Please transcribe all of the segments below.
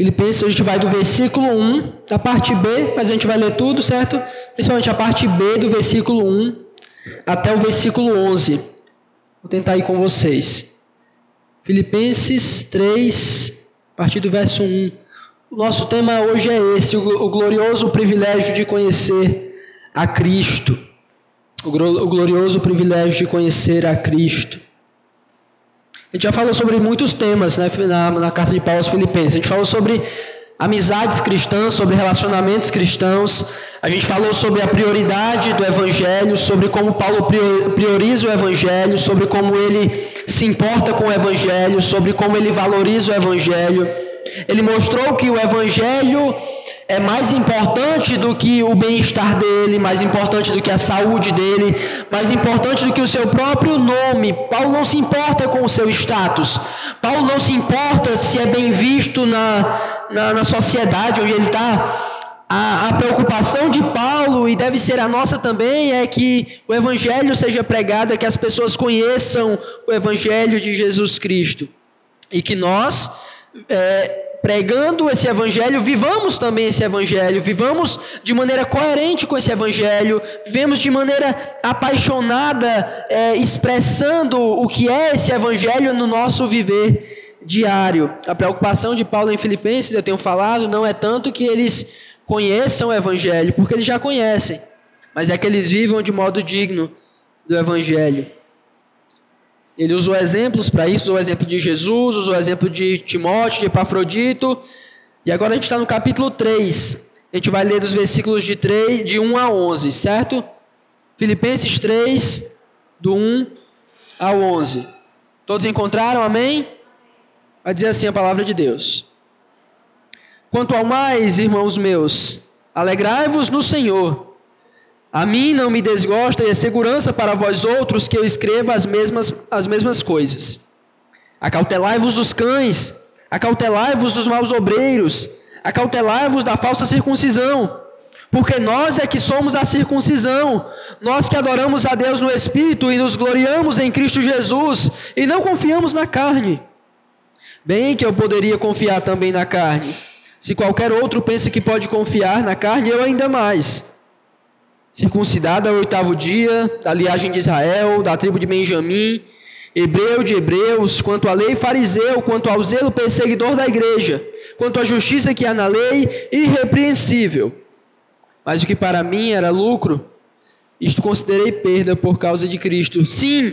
Filipenses, a gente vai do versículo 1, da parte B, mas a gente vai ler tudo, certo? Principalmente a parte B do versículo 1 até o versículo 11. Vou tentar ir com vocês. Filipenses 3, a partir do verso 1. O nosso tema hoje é esse: o glorioso privilégio de conhecer a Cristo. O glorioso privilégio de conhecer a Cristo. A gente já falou sobre muitos temas né, na, na carta de Paulo aos Filipenses. A gente falou sobre amizades cristãs, sobre relacionamentos cristãos. A gente falou sobre a prioridade do Evangelho, sobre como Paulo prioriza o Evangelho, sobre como ele se importa com o Evangelho, sobre como ele valoriza o Evangelho. Ele mostrou que o Evangelho é mais importante do que o bem-estar dele, mais importante do que a saúde dele, mais importante do que o seu próprio nome. Paulo não se importa com o seu status. Paulo não se importa se é bem visto na, na, na sociedade onde ele está. A, a, preocupação de Paulo, e deve ser a nossa também, é que o Evangelho seja pregado, é que as pessoas conheçam o Evangelho de Jesus Cristo. E que nós é, pregando esse evangelho, vivamos também esse evangelho, vivamos de maneira coerente com esse evangelho, vivemos de maneira apaixonada, é, expressando o que é esse evangelho no nosso viver diário. A preocupação de Paulo em Filipenses, eu tenho falado, não é tanto que eles conheçam o evangelho, porque eles já conhecem, mas é que eles vivam de modo digno do evangelho. Ele usou exemplos para isso, usou o exemplo de Jesus, usou o exemplo de Timóteo, de Epafrodito. E agora a gente está no capítulo 3. A gente vai ler dos versículos de, 3, de 1 a 11, certo? Filipenses 3, do 1 ao 11. Todos encontraram? Amém? Vai dizer assim a palavra de Deus. Quanto ao mais, irmãos meus, alegrai-vos no Senhor. A mim não me desgosta e é segurança para vós outros que eu escreva as mesmas, as mesmas coisas. Acautelai-vos dos cães, acautelai-vos dos maus obreiros, acautelai-vos da falsa circuncisão, porque nós é que somos a circuncisão, nós que adoramos a Deus no Espírito e nos gloriamos em Cristo Jesus, e não confiamos na carne. Bem que eu poderia confiar também na carne. Se qualquer outro pensa que pode confiar na carne, eu ainda mais circuncidado ao oitavo dia, da linhagem de Israel, da tribo de Benjamim, hebreu de hebreus, quanto à lei fariseu, quanto ao zelo perseguidor da igreja, quanto à justiça que há na lei, irrepreensível. Mas o que para mim era lucro, isto considerei perda por causa de Cristo. Sim,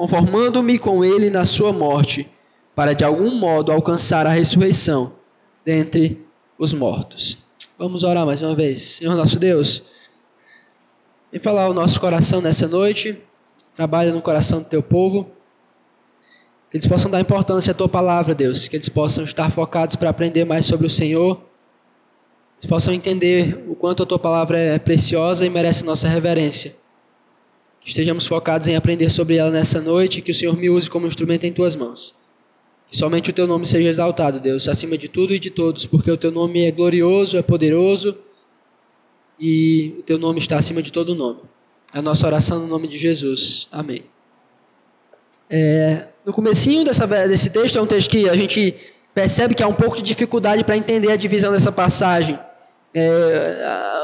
conformando-me com ele na sua morte, para de algum modo alcançar a ressurreição dentre os mortos. Vamos orar mais uma vez. Senhor nosso Deus, vem falar o nosso coração nessa noite, trabalha no coração do teu povo, que eles possam dar importância à tua palavra, Deus, que eles possam estar focados para aprender mais sobre o Senhor, que eles possam entender o quanto a tua palavra é preciosa e merece nossa reverência. Que estejamos focados em aprender sobre ela nessa noite, que o Senhor me use como instrumento em tuas mãos. Que somente o teu nome seja exaltado, Deus, acima de tudo e de todos, porque o teu nome é glorioso, é poderoso e o teu nome está acima de todo nome. É a nossa oração no nome de Jesus. Amém. É, no comecinho dessa, desse texto é um texto que a gente percebe que há um pouco de dificuldade para entender a divisão dessa passagem. É,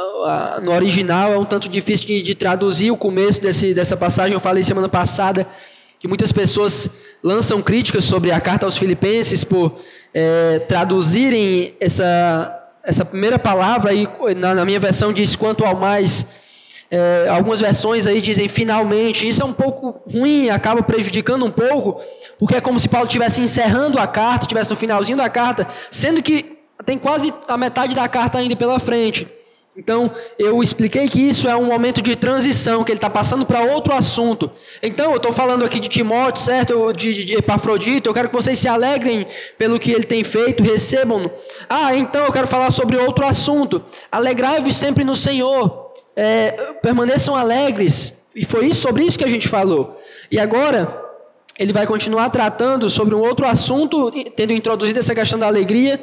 no original é um tanto difícil de, de, traduzir o começo desse, dessa passagem. Eu falei semana passada que muitas pessoas lançam críticas sobre a carta aos Filipenses por é, traduzirem essa, essa primeira palavra aí na, na minha versão diz quanto ao mais. É, algumas versões aí dizem finalmente. Isso é um pouco ruim, acaba prejudicando um pouco, porque é como se Paulo estivesse encerrando a carta, estivesse no finalzinho da carta, sendo que tem quase a metade da carta ainda pela frente. Então, eu expliquei que isso é um momento de transição, que ele está passando para outro assunto. Então, eu estou falando aqui de Timóteo, certo? De, de Epafrodito, eu quero que vocês se alegrem pelo que ele tem feito, recebam-no. Ah, então eu quero falar sobre outro assunto. Alegrai-vos sempre no Senhor. É, permaneçam alegres. E foi isso, sobre isso que a gente falou. E agora, ele vai continuar tratando sobre um outro assunto, tendo introduzido essa questão da alegria.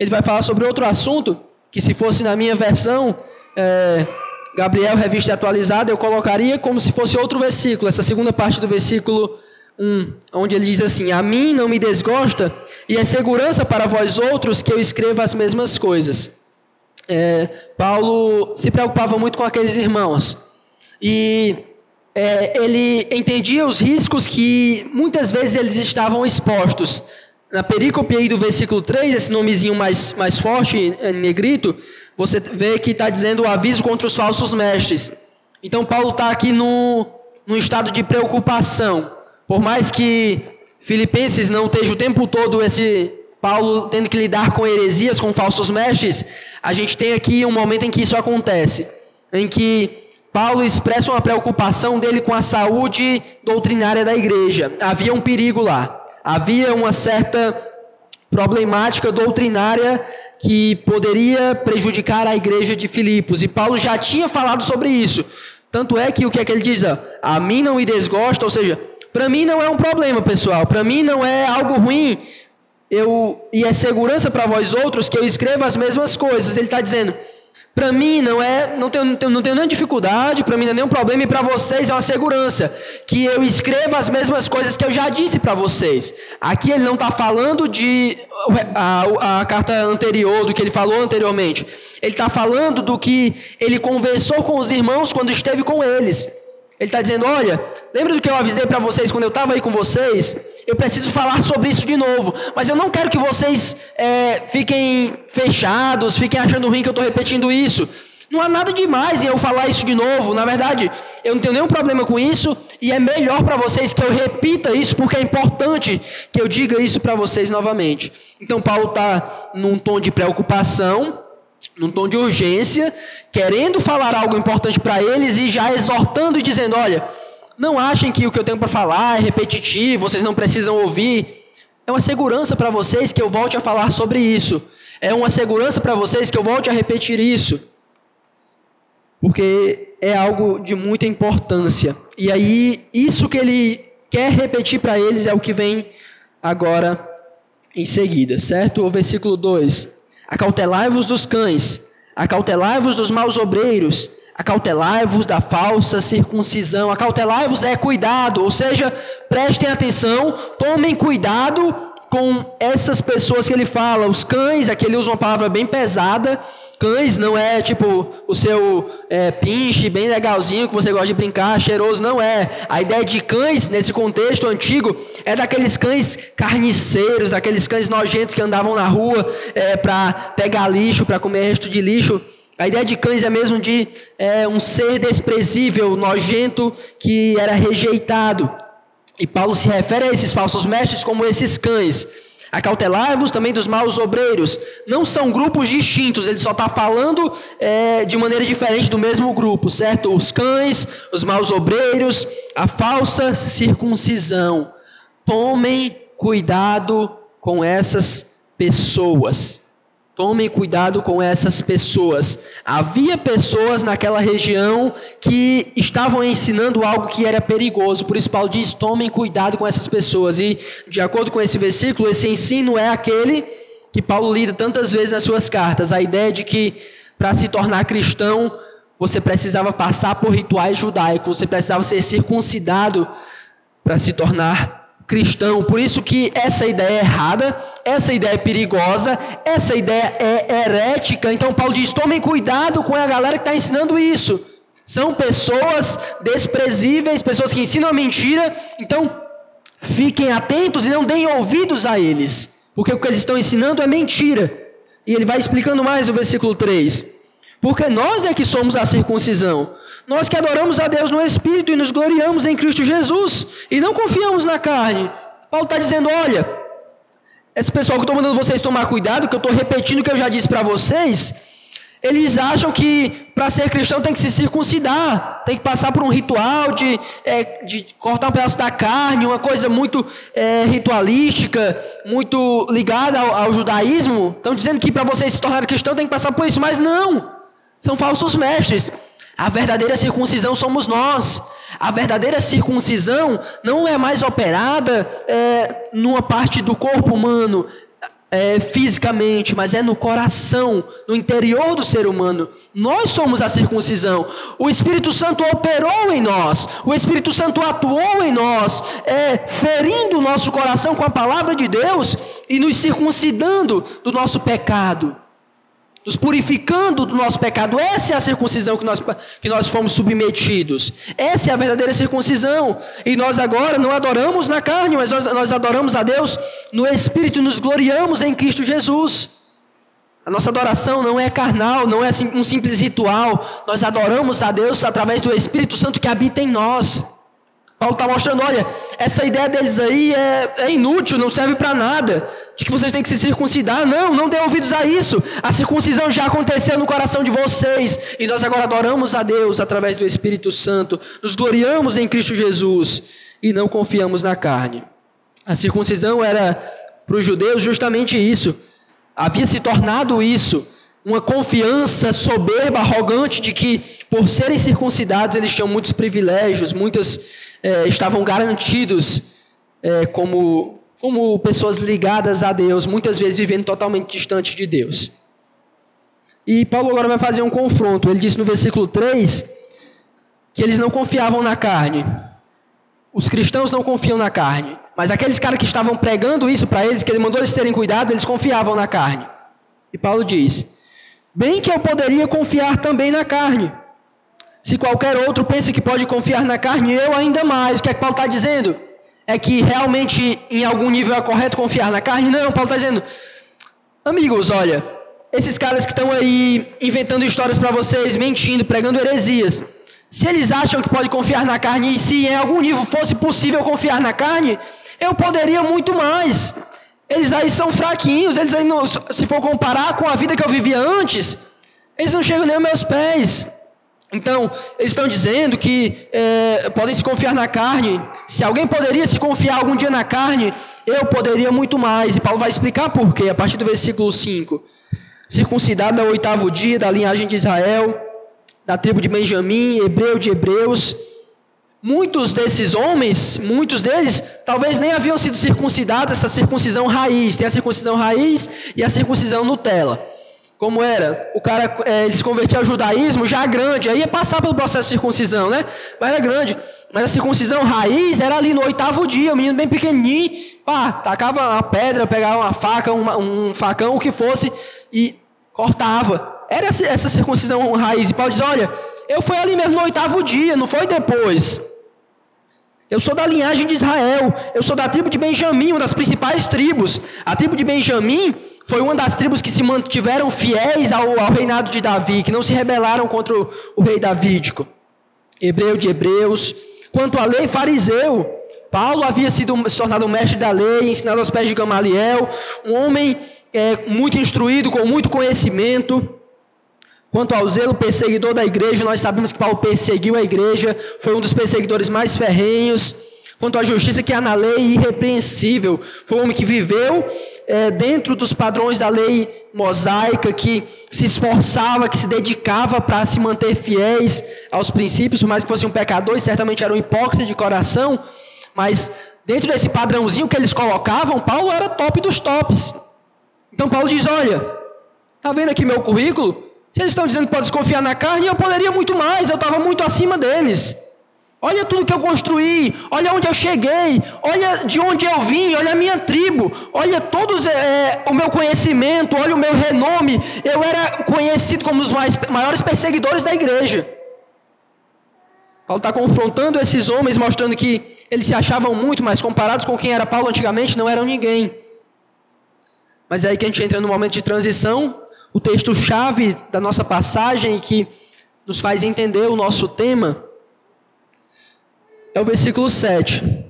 Ele vai falar sobre outro assunto que se fosse na minha versão, é, Gabriel Revista Atualizada, eu colocaria como se fosse outro versículo, essa segunda parte do versículo 1, onde ele diz assim: A mim não me desgosta, e é segurança para vós outros que eu escreva as mesmas coisas. É, Paulo se preocupava muito com aqueles irmãos, e é, ele entendia os riscos que muitas vezes eles estavam expostos na perícope aí do versículo 3, esse nomezinho mais, mais forte, em negrito, você vê que está dizendo o aviso contra os falsos mestres. Então, Paulo está aqui no, num estado de preocupação. Por mais que Filipenses não esteja o tempo todo esse Paulo tendo que lidar com heresias, com falsos mestres, a gente tem aqui um momento em que isso acontece, em que Paulo expressa uma preocupação dele com a saúde doutrinária da igreja. Havia um perigo lá havia uma certa problemática doutrinária que poderia prejudicar a igreja de Filipos. E Paulo já tinha falado sobre isso. Tanto é que o que é que ele diz? A mim não me desgosta, ou seja, para mim não é um problema, pessoal. Para mim não é algo ruim. Eu e é segurança para vós outros que eu escreva as mesmas coisas. Ele está dizendo: para mim não é, não tenho, não tenho, não tenho nenhuma dificuldade, para mim não é nenhum problema, e para vocês é uma segurança que eu escreva as mesmas coisas que eu já disse para vocês. Aqui ele não está falando de a, a, carta anterior, do que ele falou anteriormente. Ele está falando do que ele conversou com os irmãos quando esteve com eles. Ele está dizendo: olha, lembra do que eu avisei para vocês quando eu estava aí com vocês? Eu preciso falar sobre isso de novo. Mas eu não quero que vocês é, fiquem fechados, fiquem achando ruim que eu estou repetindo isso. Não há nada demais em eu falar isso de novo. Na verdade, eu não tenho nenhum problema com isso. E é melhor para vocês que eu repita isso, porque é importante que eu diga isso para vocês novamente. Então, Paulo está num tom de preocupação, num tom de urgência, querendo falar algo importante para eles e já exortando e dizendo: olha não achem que o que eu tenho para falar é repetitivo, vocês não precisam ouvir. É uma segurança para vocês que eu volte a falar sobre isso. É uma segurança para vocês que eu volte a repetir isso. Porque é algo de muita importância. E aí, isso que ele quer repetir para eles é o que vem agora em seguida, certo? O versículo 2: Acautelai-vos dos cães, acautelai-vos dos maus obreiros, Acautelai-vos da falsa circuncisão. Acautelai-vos é cuidado, ou seja, prestem atenção, tomem cuidado com essas pessoas que ele fala. Os cães, aqui ele usa uma palavra bem pesada. Cães não é tipo o seu é, pinche bem legalzinho que você gosta de brincar, cheiroso, não é. A ideia de cães, nesse contexto antigo, é daqueles cães carniceiros, aqueles cães nojentos que andavam na rua é, para pegar lixo, para comer resto de lixo. A ideia de cães é mesmo de é, um ser desprezível, nojento, que era rejeitado. E Paulo se refere a esses falsos mestres como esses cães. Acautelai-vos também dos maus obreiros. Não são grupos distintos, ele só está falando é, de maneira diferente do mesmo grupo, certo? Os cães, os maus obreiros, a falsa circuncisão. Tomem cuidado com essas pessoas. Tomem cuidado com essas pessoas. Havia pessoas naquela região que estavam ensinando algo que era perigoso. Por isso, Paulo diz: tomem cuidado com essas pessoas. E, de acordo com esse versículo, esse ensino é aquele que Paulo lida tantas vezes nas suas cartas. A ideia de que, para se tornar cristão, você precisava passar por rituais judaicos, você precisava ser circuncidado para se tornar cristão. Por isso que essa ideia é errada, essa ideia é perigosa, essa ideia é herética. Então Paulo diz: tomem cuidado com a galera que está ensinando isso. São pessoas desprezíveis, pessoas que ensinam a mentira. Então fiquem atentos e não deem ouvidos a eles, porque o que eles estão ensinando é mentira. E ele vai explicando mais no versículo 3. Porque nós é que somos a circuncisão nós que adoramos a Deus no Espírito e nos gloriamos em Cristo Jesus e não confiamos na carne. Paulo está dizendo: olha, esse pessoal que eu estou mandando vocês tomar cuidado, que eu estou repetindo o que eu já disse para vocês, Eles acham que para ser cristão tem que se circuncidar, tem que passar por um ritual de, é, de cortar um pedaço da carne, uma coisa muito é, ritualística, muito ligada ao, ao judaísmo. Estão dizendo que para você se tornar cristão tem que passar por isso, mas não. São falsos mestres. A verdadeira circuncisão somos nós. A verdadeira circuncisão não é mais operada é, numa parte do corpo humano, é, fisicamente, mas é no coração, no interior do ser humano. Nós somos a circuncisão. O Espírito Santo operou em nós. O Espírito Santo atuou em nós, é, ferindo o nosso coração com a palavra de Deus e nos circuncidando do nosso pecado nos purificando do nosso pecado. Essa é a circuncisão que nós, que nós fomos submetidos. Essa é a verdadeira circuncisão. E nós agora não adoramos na carne, mas nós, nós adoramos a Deus no Espírito e nos gloriamos em Cristo Jesus. A nossa adoração não é carnal, não é um simples ritual. Nós adoramos a Deus através do Espírito Santo que habita em nós. Paulo está mostrando, olha, essa ideia deles aí é, é inútil, não serve para nada de que vocês têm que se circuncidar. Não, não dê ouvidos a isso. A circuncisão já aconteceu no coração de vocês. E nós agora adoramos a Deus através do Espírito Santo. Nos gloriamos em Cristo Jesus e não confiamos na carne. A circuncisão era para os judeus justamente isso. Havia se tornado isso. Uma confiança soberba, arrogante de que, por serem circuncidados, eles tinham muitos privilégios, muitas eh, estavam garantidos eh, como como pessoas ligadas a Deus, muitas vezes vivendo totalmente distante de Deus. E Paulo agora vai fazer um confronto. Ele diz no versículo 3 que eles não confiavam na carne. Os cristãos não confiam na carne. Mas aqueles caras que estavam pregando isso para eles, que ele mandou eles terem cuidado, eles confiavam na carne. E Paulo diz: Bem que eu poderia confiar também na carne. Se qualquer outro pensa que pode confiar na carne, eu ainda mais. O que é que Paulo está dizendo? É que realmente em algum nível é correto confiar na carne? Não, Paulo está dizendo, amigos, olha, esses caras que estão aí inventando histórias para vocês, mentindo, pregando heresias, se eles acham que pode confiar na carne e se em algum nível fosse possível confiar na carne, eu poderia muito mais. Eles aí são fraquinhos, eles aí não, se for comparar com a vida que eu vivia antes, eles não chegam nem aos meus pés. Então, eles estão dizendo que é, podem se confiar na carne. Se alguém poderia se confiar algum dia na carne, eu poderia muito mais. E Paulo vai explicar por quê, a partir do versículo 5. Circuncidado no oitavo dia, da linhagem de Israel, da tribo de Benjamim, hebreu de hebreus. Muitos desses homens, muitos deles, talvez nem haviam sido circuncidados, essa circuncisão raiz. Tem a circuncisão raiz e a circuncisão Nutella. Como era? O cara, é, ele se convertia ao judaísmo já grande, aí ia passar pelo processo de circuncisão, né? Mas era grande. Mas a circuncisão raiz era ali no oitavo dia, o menino bem pequenininho, pá, tacava uma pedra, pegava uma faca, uma, um facão, o que fosse, e cortava. Era essa circuncisão raiz. E Paulo diz: olha, eu fui ali mesmo no oitavo dia, não foi depois. Eu sou da linhagem de Israel, eu sou da tribo de Benjamim, uma das principais tribos. A tribo de Benjamim foi uma das tribos que se mantiveram fiéis ao, ao reinado de Davi, que não se rebelaram contra o, o rei davídico. Hebreu de Hebreus. Quanto à lei, fariseu. Paulo havia sido, se tornado mestre da lei, ensinado aos pés de Gamaliel, um homem é, muito instruído, com muito conhecimento. Quanto ao zelo perseguidor da igreja, nós sabemos que Paulo perseguiu a igreja, foi um dos perseguidores mais ferrenhos. Quanto à justiça que há na lei, irrepreensível, foi um homem que viveu é, dentro dos padrões da lei mosaica, que se esforçava, que se dedicava para se manter fiéis aos princípios, por mais que fosse um pecador, e certamente era um hipócrita de coração, mas dentro desse padrãozinho que eles colocavam, Paulo era top dos tops. Então Paulo diz: Olha, tá vendo aqui meu currículo? Se eles estão dizendo que pode desconfiar na carne, eu poderia muito mais, eu estava muito acima deles. Olha tudo que eu construí, olha onde eu cheguei, olha de onde eu vim, olha a minha tribo, olha todos é, o meu conhecimento, olha o meu renome. Eu era conhecido como um dos mais, maiores perseguidores da igreja. Paulo está confrontando esses homens, mostrando que eles se achavam muito, mas comparados com quem era Paulo antigamente, não eram ninguém. Mas é aí que a gente entra no momento de transição, o texto-chave da nossa passagem que nos faz entender o nosso tema é o versículo 7.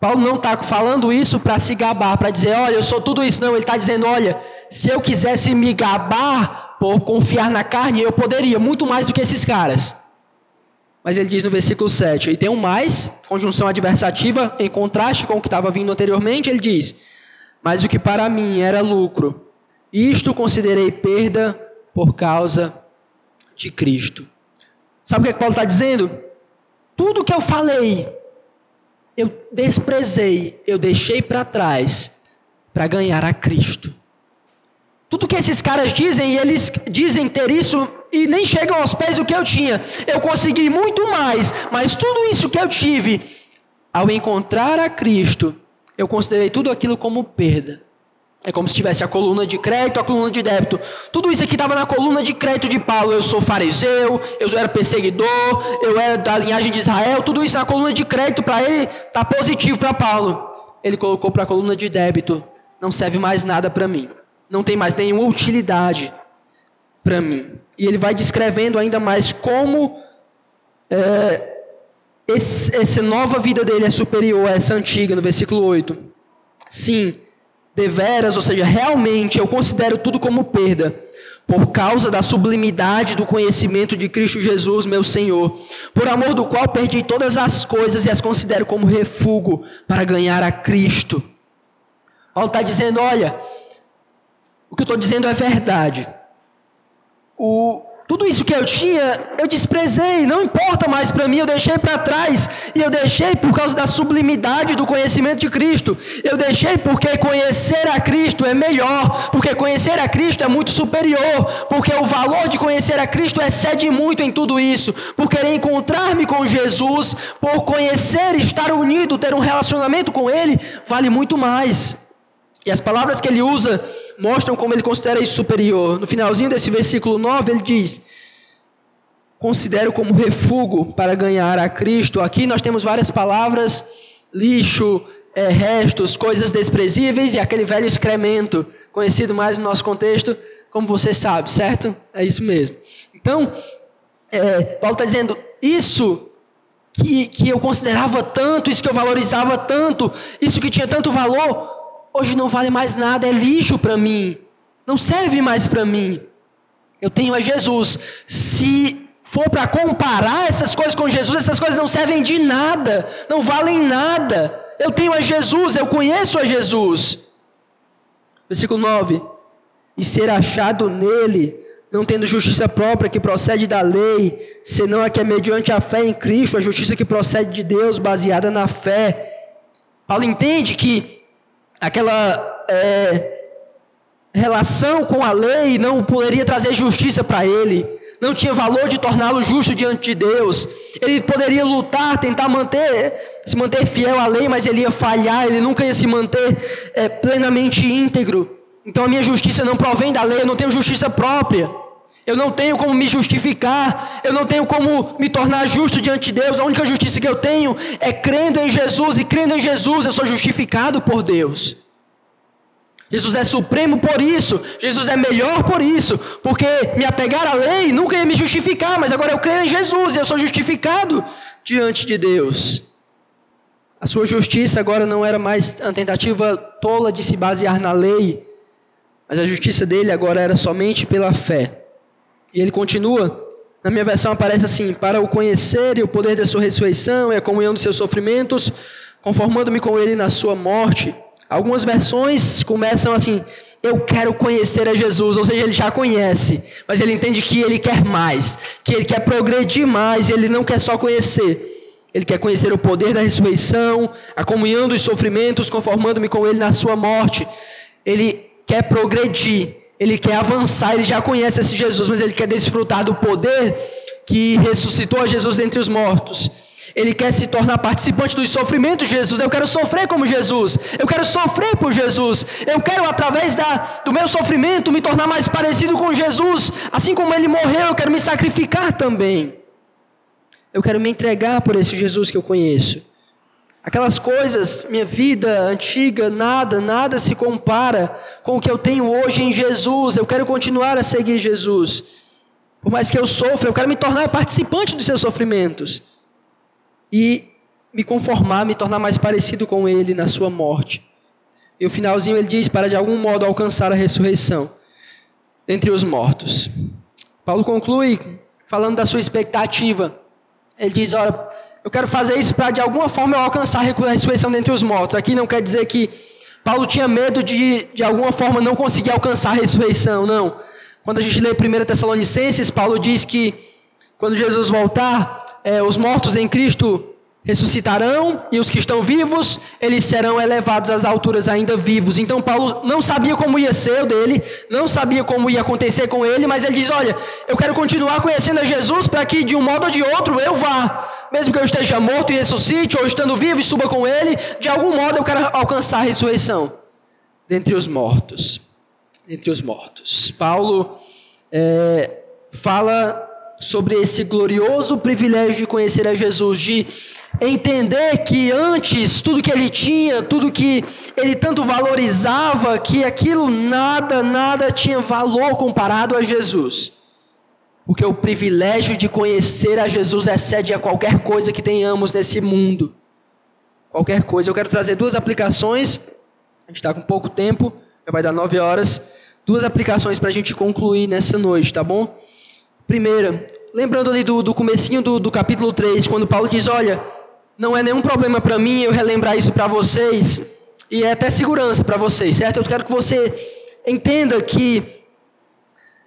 Paulo não está falando isso para se gabar, para dizer, olha, eu sou tudo isso. Não, ele está dizendo, olha, se eu quisesse me gabar por confiar na carne, eu poderia, muito mais do que esses caras. Mas ele diz no versículo 7, e tem um mais, conjunção adversativa, em contraste com o que estava vindo anteriormente, ele diz: Mas o que para mim era lucro, isto considerei perda por causa de Cristo. Sabe o que, é que Paulo está dizendo? Tudo que eu falei, eu desprezei, eu deixei para trás para ganhar a Cristo. Tudo que esses caras dizem, eles dizem ter isso e nem chegam aos pés do que eu tinha. Eu consegui muito mais, mas tudo isso que eu tive, ao encontrar a Cristo, eu considerei tudo aquilo como perda. É como se tivesse a coluna de crédito, a coluna de débito. Tudo isso aqui estava na coluna de crédito de Paulo. Eu sou fariseu, eu era perseguidor, eu era da linhagem de Israel. Tudo isso na coluna de crédito para ele está positivo para Paulo. Ele colocou para a coluna de débito. Não serve mais nada para mim não tem mais nenhuma utilidade para mim. E ele vai descrevendo ainda mais como é, esse, essa nova vida dele é superior a essa antiga, no versículo 8. Sim, deveras, ou seja, realmente eu considero tudo como perda, por causa da sublimidade do conhecimento de Cristo Jesus, meu Senhor, por amor do qual perdi todas as coisas e as considero como refúgio para ganhar a Cristo. Paulo está dizendo: olha, o que eu estou dizendo é verdade. O, tudo isso que eu tinha, eu desprezei, não importa mais para mim, eu deixei para trás. E eu deixei por causa da sublimidade do conhecimento de Cristo. Eu deixei porque conhecer a Cristo é melhor, porque conhecer a Cristo é muito superior, porque o valor de conhecer a Cristo excede muito em tudo isso. Por querer encontrar-me com Jesus, por conhecer, estar unido, ter um relacionamento com Ele, vale muito mais. E as palavras que ele usa mostram como ele considera isso superior. No finalzinho desse versículo 9, ele diz: Considero como refúgio para ganhar a Cristo. Aqui nós temos várias palavras: lixo, é, restos, coisas desprezíveis e aquele velho excremento, conhecido mais no nosso contexto, como você sabe, certo? É isso mesmo. Então, é, Paulo está dizendo: isso que, que eu considerava tanto, isso que eu valorizava tanto, isso que tinha tanto valor, hoje não vale mais nada, é lixo para mim, não serve mais para mim. Eu tenho a Jesus. Se for para comparar essas coisas com Jesus, essas coisas não servem de nada, não valem nada. Eu tenho a Jesus, eu conheço a Jesus. Versículo 9: E ser achado nele, não tendo justiça própria que procede da lei, senão a que é mediante a fé em Cristo, a justiça que procede de Deus, baseada na fé. Paulo entende que aquela é, relação com a lei não poderia trazer justiça para ele, não tinha valor de torná-lo justo diante de Deus. Ele poderia lutar, tentar manter, se manter fiel à lei, mas ele ia falhar, ele nunca ia se manter é, plenamente íntegro. Então a minha justiça não provém da lei, eu não tenho justiça própria. Eu não tenho como me justificar, eu não tenho como me tornar justo diante de Deus. A única justiça que eu tenho é crendo em Jesus, e crendo em Jesus eu sou justificado por Deus. Jesus é supremo por isso, Jesus é melhor por isso, porque me apegar à lei nunca ia me justificar, mas agora eu creio em Jesus e eu sou justificado diante de Deus. A sua justiça agora não era mais a tentativa tola de se basear na lei, mas a justiça dele agora era somente pela fé. E ele continua, na minha versão aparece assim: para o conhecer e o poder da sua ressurreição e a comunhão dos seus sofrimentos, conformando-me com ele na sua morte. Algumas versões começam assim: eu quero conhecer a Jesus, ou seja, ele já conhece, mas ele entende que ele quer mais, que ele quer progredir mais, ele não quer só conhecer. Ele quer conhecer o poder da ressurreição, a comunhão dos sofrimentos, conformando-me com ele na sua morte. Ele quer progredir, ele quer avançar, ele já conhece esse Jesus, mas ele quer desfrutar do poder que ressuscitou a Jesus entre os mortos. Ele quer se tornar participante dos sofrimentos de Jesus. Eu quero sofrer como Jesus. Eu quero sofrer por Jesus. Eu quero, através da, do meu sofrimento, me tornar mais parecido com Jesus. Assim como ele morreu, eu quero me sacrificar também. Eu quero me entregar por esse Jesus que eu conheço. Aquelas coisas, minha vida antiga, nada, nada se compara com o que eu tenho hoje em Jesus. Eu quero continuar a seguir Jesus. Por mais que eu sofra, eu quero me tornar participante dos seus sofrimentos. E me conformar, me tornar mais parecido com Ele na sua morte. E o finalzinho ele diz: para de algum modo alcançar a ressurreição. dentre os mortos. Paulo conclui falando da sua expectativa. Ele diz: Olha, eu quero fazer isso para de alguma forma eu alcançar a ressurreição dentre os mortos. Aqui não quer dizer que Paulo tinha medo de, de alguma forma, não conseguir alcançar a ressurreição, não. Quando a gente lê 1 Tessalonicenses, Paulo diz que quando Jesus voltar, é, os mortos em Cristo ressuscitarão e os que estão vivos, eles serão elevados às alturas ainda vivos. Então Paulo não sabia como ia ser o dele, não sabia como ia acontecer com ele, mas ele diz: "Olha, eu quero continuar conhecendo a Jesus para que de um modo ou de outro eu vá, mesmo que eu esteja morto e ressuscite ou estando vivo e suba com ele, de algum modo eu quero alcançar a ressurreição dentre os mortos." Entre os mortos. Paulo é, fala sobre esse glorioso privilégio de conhecer a Jesus, de entender que antes tudo que ele tinha, tudo que ele tanto valorizava, que aquilo nada, nada tinha valor comparado a Jesus. Porque o privilégio de conhecer a Jesus excede a qualquer coisa que tenhamos nesse mundo. Qualquer coisa. Eu quero trazer duas aplicações. A gente está com pouco tempo, já vai dar nove horas. Duas aplicações para a gente concluir nessa noite, tá bom? Primeira, lembrando ali do, do comecinho do, do capítulo 3, quando Paulo diz, olha, não é nenhum problema para mim eu relembrar isso para vocês, e é até segurança para vocês, certo? Eu quero que você entenda que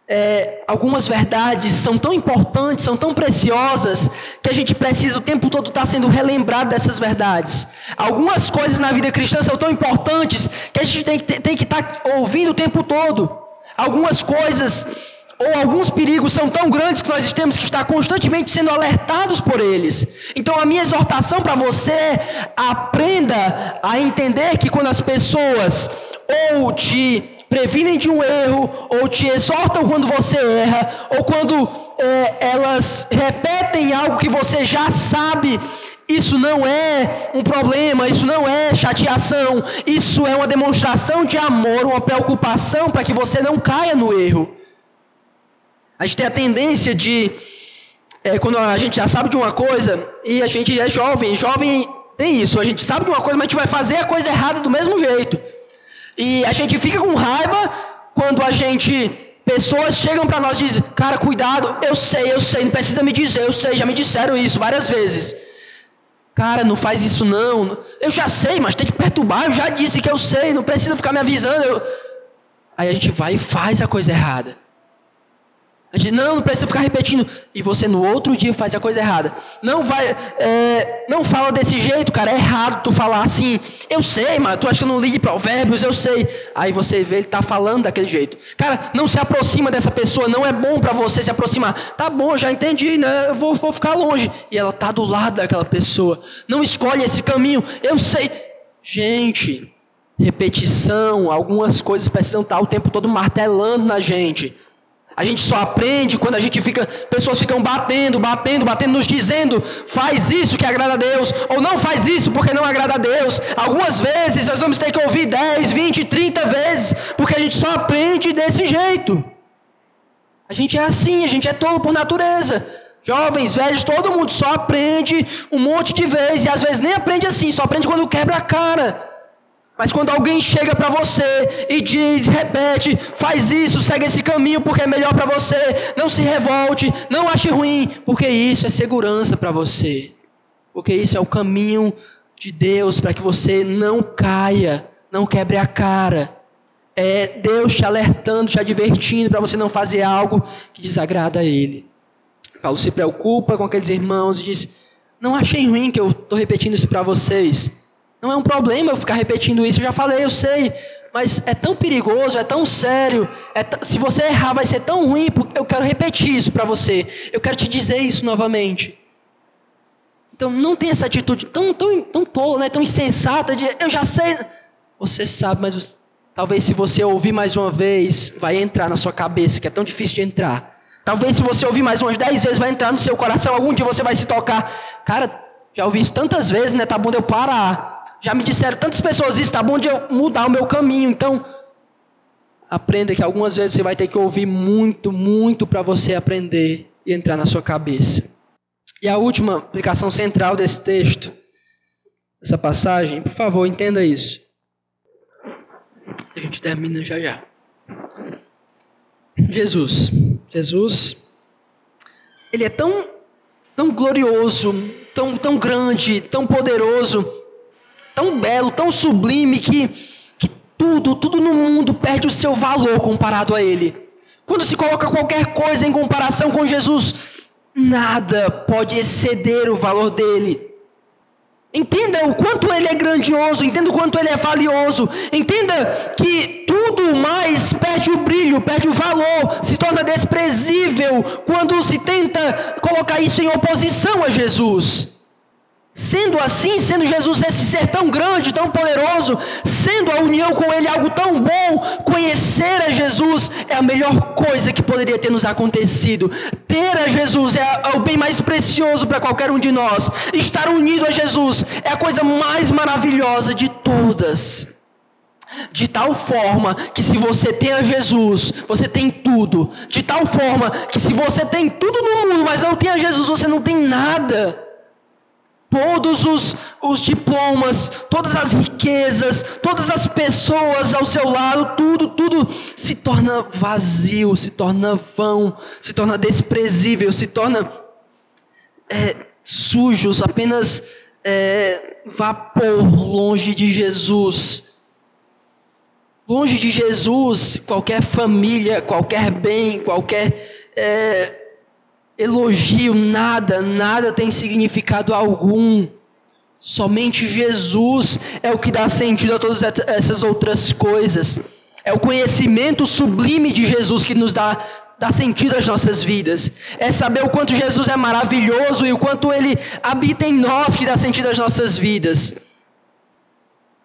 é, algumas verdades são tão importantes, são tão preciosas, que a gente precisa o tempo todo estar sendo relembrado dessas verdades. Algumas coisas na vida cristã são tão importantes que a gente tem, tem que estar ouvindo o tempo todo. Algumas coisas ou alguns perigos são tão grandes que nós temos que estar constantemente sendo alertados por eles. Então a minha exortação para você é aprenda a entender que quando as pessoas ou te previnem de um erro, ou te exortam quando você erra, ou quando é, elas repetem algo que você já sabe, isso não é um problema, isso não é chateação, isso é uma demonstração de amor, uma preocupação para que você não caia no erro. A gente tem a tendência de, é, quando a gente já sabe de uma coisa, e a gente é jovem, jovem tem isso, a gente sabe de uma coisa, mas a gente vai fazer a coisa errada do mesmo jeito. E a gente fica com raiva quando a gente, pessoas chegam para nós e dizem, cara, cuidado, eu sei, eu sei, não precisa me dizer, eu sei, já me disseram isso várias vezes. Cara, não faz isso não. Eu já sei, mas tem que perturbar, eu já disse que eu sei, não precisa ficar me avisando. Eu... Aí a gente vai e faz a coisa errada. A gente, não, não precisa ficar repetindo. E você no outro dia faz a coisa errada. Não vai, é, não fala desse jeito, cara. É errado tu falar assim. Eu sei, mas tu acha que eu não ligo provérbios? Eu sei. Aí você vê ele tá falando daquele jeito. Cara, não se aproxima dessa pessoa. Não é bom para você se aproximar. Tá bom, já entendi, né? Eu vou, vou ficar longe. E ela tá do lado daquela pessoa. Não escolhe esse caminho. Eu sei. Gente, repetição. Algumas coisas precisam estar o tempo todo martelando na gente. A gente só aprende quando a gente fica, pessoas ficam batendo, batendo, batendo, nos dizendo, faz isso que agrada a Deus, ou não faz isso porque não agrada a Deus. Algumas vezes nós vamos ter que ouvir 10, 20, 30 vezes, porque a gente só aprende desse jeito. A gente é assim, a gente é tolo por natureza. Jovens, velhos, todo mundo só aprende um monte de vezes, e às vezes nem aprende assim, só aprende quando quebra a cara. Mas quando alguém chega para você e diz, repete, faz isso, segue esse caminho porque é melhor para você, não se revolte, não ache ruim, porque isso é segurança para você. Porque isso é o caminho de Deus para que você não caia, não quebre a cara. É Deus te alertando, te advertindo para você não fazer algo que desagrada a Ele. Paulo se preocupa com aqueles irmãos e diz: Não achei ruim que eu estou repetindo isso para vocês. Não é um problema eu ficar repetindo isso, eu já falei, eu sei, mas é tão perigoso, é tão sério. É se você errar, vai ser tão ruim, porque eu quero repetir isso para você. Eu quero te dizer isso novamente. Então não tem essa atitude tão, tão, tão tola, né? tão insensata de eu já sei. Você sabe, mas talvez se você ouvir mais uma vez, vai entrar na sua cabeça, que é tão difícil de entrar. Talvez se você ouvir mais umas dez vezes, vai entrar no seu coração, algum dia você vai se tocar. Cara, já ouvi isso tantas vezes, né? Tá bom de eu parar já me disseram tantas pessoas isso, tá bom de eu mudar o meu caminho. Então, aprenda que algumas vezes você vai ter que ouvir muito, muito para você aprender e entrar na sua cabeça. E a última aplicação central desse texto, dessa passagem, por favor, entenda isso. A gente termina já já. Jesus. Jesus, ele é tão, tão glorioso, tão, tão grande, tão poderoso, tão belo, tão sublime que, que tudo, tudo no mundo perde o seu valor comparado a ele. Quando se coloca qualquer coisa em comparação com Jesus, nada pode exceder o valor dele. Entenda o quanto ele é grandioso, entenda o quanto ele é valioso, entenda que tudo mais perde o brilho, perde o valor, se torna desprezível quando se tenta colocar isso em oposição a Jesus. Sendo assim, sendo Jesus esse ser tão grande, tão poderoso, sendo a união com Ele algo tão bom, conhecer a Jesus é a melhor coisa que poderia ter nos acontecido. Ter a Jesus é, o bem mais precioso para qualquer um de nós. Estar unido a Jesus é a coisa mais maravilhosa de todas. De tal forma que se você tem a Jesus, você tem tudo. De tal forma que se você tem tudo no mundo, mas não tem a Jesus, você não tem nada todos os, os diplomas, todas as riquezas, todas as pessoas ao seu lado, tudo, tudo se torna vazio, se torna vão, se torna desprezível, se torna é, sujos, apenas é, vapor longe de Jesus. Longe de Jesus, qualquer família, qualquer bem, qualquer é, elogio, nada, nada tem significado algum. Somente Jesus é o que dá sentido a todas essas outras coisas. É o conhecimento sublime de Jesus que nos dá, dá sentido às nossas vidas. É saber o quanto Jesus é maravilhoso e o quanto Ele habita em nós que dá sentido às nossas vidas.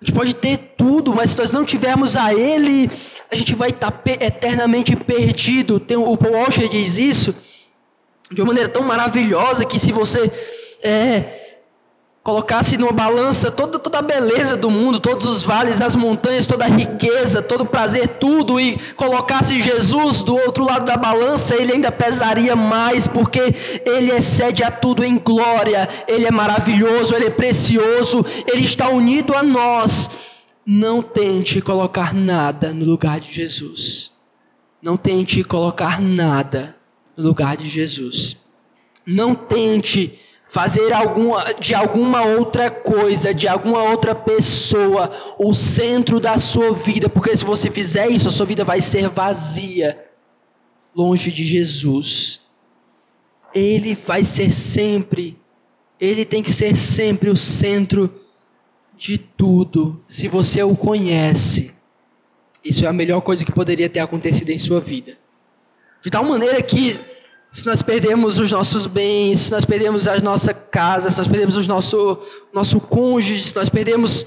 A gente pode ter tudo, mas se nós não tivermos a Ele, a gente vai estar eternamente perdido. Tem, o Paul Washer diz isso de uma maneira tão maravilhosa que se você é, colocasse numa balança toda, toda a beleza do mundo, todos os vales, as montanhas, toda a riqueza, todo o prazer, tudo, e colocasse Jesus do outro lado da balança, ele ainda pesaria mais, porque ele excede a tudo em glória, ele é maravilhoso, ele é precioso, ele está unido a nós. Não tente colocar nada no lugar de Jesus. Não tente colocar nada no lugar de Jesus. Não tente fazer alguma, de alguma outra coisa, de alguma outra pessoa, o centro da sua vida, porque se você fizer isso, a sua vida vai ser vazia, longe de Jesus. Ele vai ser sempre, ele tem que ser sempre o centro de tudo, se você o conhece. Isso é a melhor coisa que poderia ter acontecido em sua vida. De tal maneira que, se nós perdemos os nossos bens, se nós perdemos a nossa casa, se nós perdemos o nosso, nosso cônjuge, se nós perdemos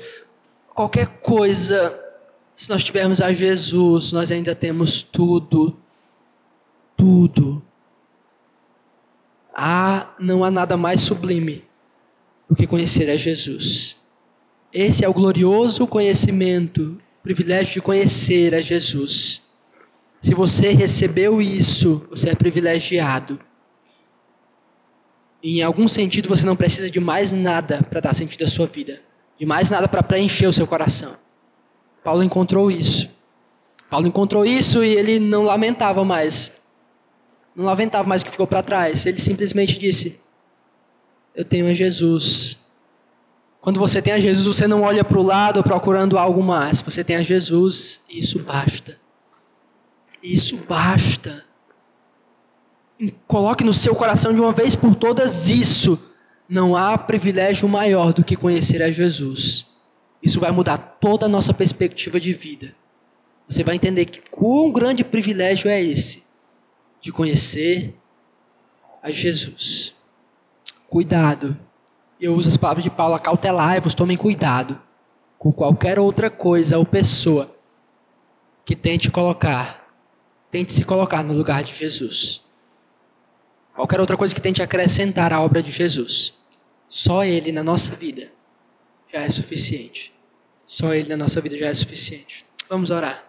qualquer coisa, se nós tivermos a Jesus, nós ainda temos tudo. Tudo. Há, não há nada mais sublime do que conhecer a Jesus. Esse é o glorioso conhecimento, o privilégio de conhecer a Jesus. Se você recebeu isso, você é privilegiado. E em algum sentido você não precisa de mais nada para dar sentido à sua vida, de mais nada para preencher o seu coração. Paulo encontrou isso. Paulo encontrou isso e ele não lamentava mais. Não lamentava mais o que ficou para trás. Ele simplesmente disse: Eu tenho a Jesus. Quando você tem a Jesus, você não olha para o lado procurando algo mais. Você tem a Jesus e isso basta. Isso basta. Coloque no seu coração de uma vez por todas isso. Não há privilégio maior do que conhecer a Jesus. Isso vai mudar toda a nossa perspectiva de vida. Você vai entender que quão grande privilégio é esse de conhecer a Jesus. Cuidado. Eu uso as palavras de Paulo, acautelai-vos, tomem cuidado com qualquer outra coisa ou pessoa que tente colocar tente se colocar no lugar de Jesus. Qualquer outra coisa que tente acrescentar à obra de Jesus. Só Ele na nossa vida já é suficiente. Só Ele na nossa vida já é suficiente. Vamos orar.